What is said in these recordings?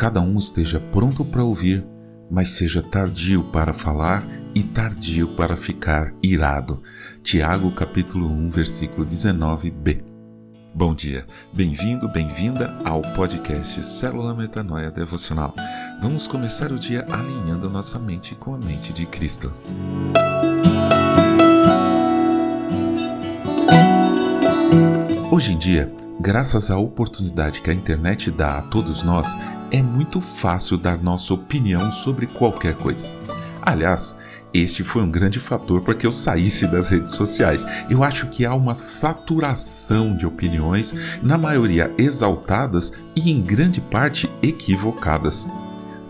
cada um esteja pronto para ouvir, mas seja tardio para falar e tardio para ficar irado. Tiago capítulo 1, versículo 19b. Bom dia, bem-vindo, bem-vinda ao podcast Célula Metanoia Devocional. Vamos começar o dia alinhando nossa mente com a mente de Cristo. Hoje em dia, graças à oportunidade que a internet dá a todos nós, é muito fácil dar nossa opinião sobre qualquer coisa. Aliás, este foi um grande fator para que eu saísse das redes sociais. Eu acho que há uma saturação de opiniões, na maioria exaltadas e em grande parte equivocadas.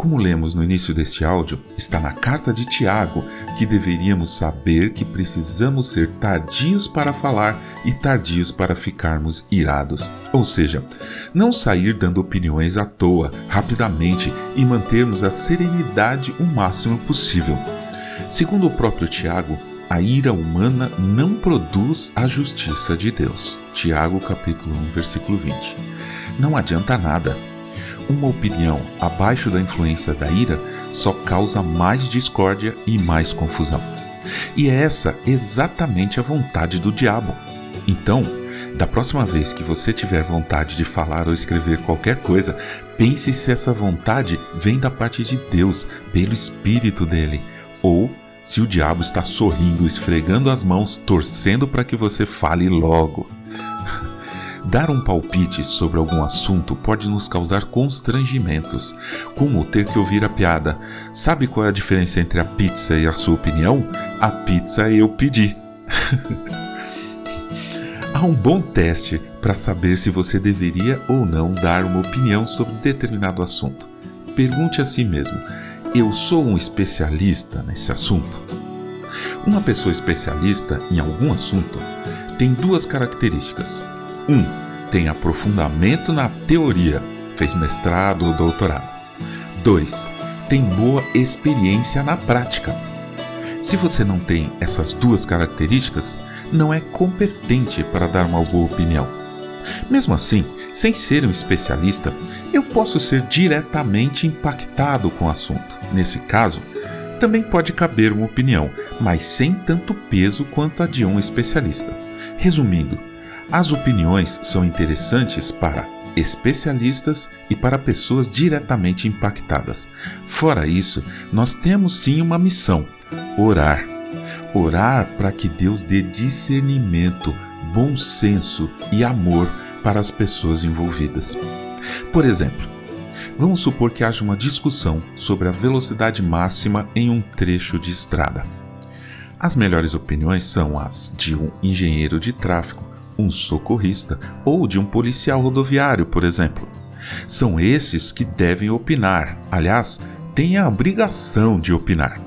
Como lemos no início deste áudio, está na carta de Tiago que deveríamos saber que precisamos ser tardios para falar e tardios para ficarmos irados. Ou seja, não sair dando opiniões à toa, rapidamente e mantermos a serenidade o máximo possível. Segundo o próprio Tiago, a ira humana não produz a justiça de Deus. Tiago capítulo 1, versículo 20. Não adianta nada uma opinião abaixo da influência da ira só causa mais discórdia e mais confusão. E é essa exatamente a vontade do diabo. Então, da próxima vez que você tiver vontade de falar ou escrever qualquer coisa, pense se essa vontade vem da parte de Deus, pelo Espírito dele, ou se o diabo está sorrindo, esfregando as mãos, torcendo para que você fale logo. Dar um palpite sobre algum assunto pode nos causar constrangimentos, como ter que ouvir a piada. Sabe qual é a diferença entre a pizza e a sua opinião? A pizza eu pedi. Há um bom teste para saber se você deveria ou não dar uma opinião sobre determinado assunto. Pergunte a si mesmo: eu sou um especialista nesse assunto? Uma pessoa especialista em algum assunto tem duas características. 1. Um, tem aprofundamento na teoria, fez mestrado ou doutorado. 2. Tem boa experiência na prática. Se você não tem essas duas características, não é competente para dar uma boa opinião. Mesmo assim, sem ser um especialista, eu posso ser diretamente impactado com o assunto. Nesse caso, também pode caber uma opinião, mas sem tanto peso quanto a de um especialista. Resumindo, as opiniões são interessantes para especialistas e para pessoas diretamente impactadas. Fora isso, nós temos sim uma missão: orar. Orar para que Deus dê discernimento, bom senso e amor para as pessoas envolvidas. Por exemplo, vamos supor que haja uma discussão sobre a velocidade máxima em um trecho de estrada. As melhores opiniões são as de um engenheiro de tráfego um socorrista ou de um policial rodoviário, por exemplo. São esses que devem opinar, aliás, têm a obrigação de opinar.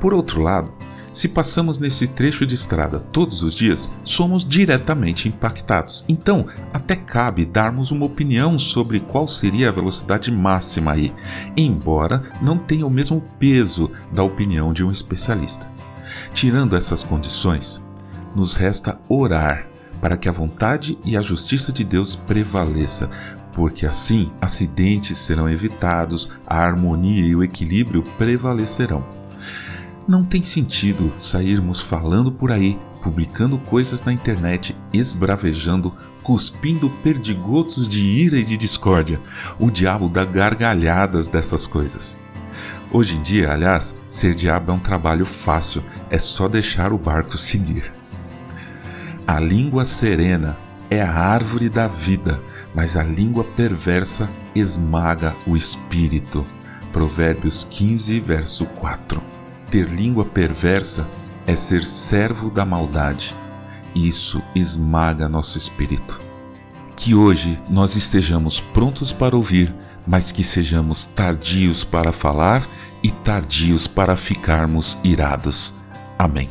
Por outro lado, se passamos nesse trecho de estrada todos os dias, somos diretamente impactados. Então, até cabe darmos uma opinião sobre qual seria a velocidade máxima aí, embora não tenha o mesmo peso da opinião de um especialista. Tirando essas condições, nos resta orar para que a vontade e a justiça de Deus prevaleça, porque assim acidentes serão evitados, a harmonia e o equilíbrio prevalecerão. Não tem sentido sairmos falando por aí, publicando coisas na internet, esbravejando, cuspindo perdigotos de ira e de discórdia. O diabo dá gargalhadas dessas coisas. Hoje em dia, aliás, ser diabo é um trabalho fácil, é só deixar o barco seguir. A língua serena é a árvore da vida, mas a língua perversa esmaga o espírito. Provérbios 15, verso 4. Ter língua perversa é ser servo da maldade. Isso esmaga nosso espírito. Que hoje nós estejamos prontos para ouvir, mas que sejamos tardios para falar e tardios para ficarmos irados. Amém.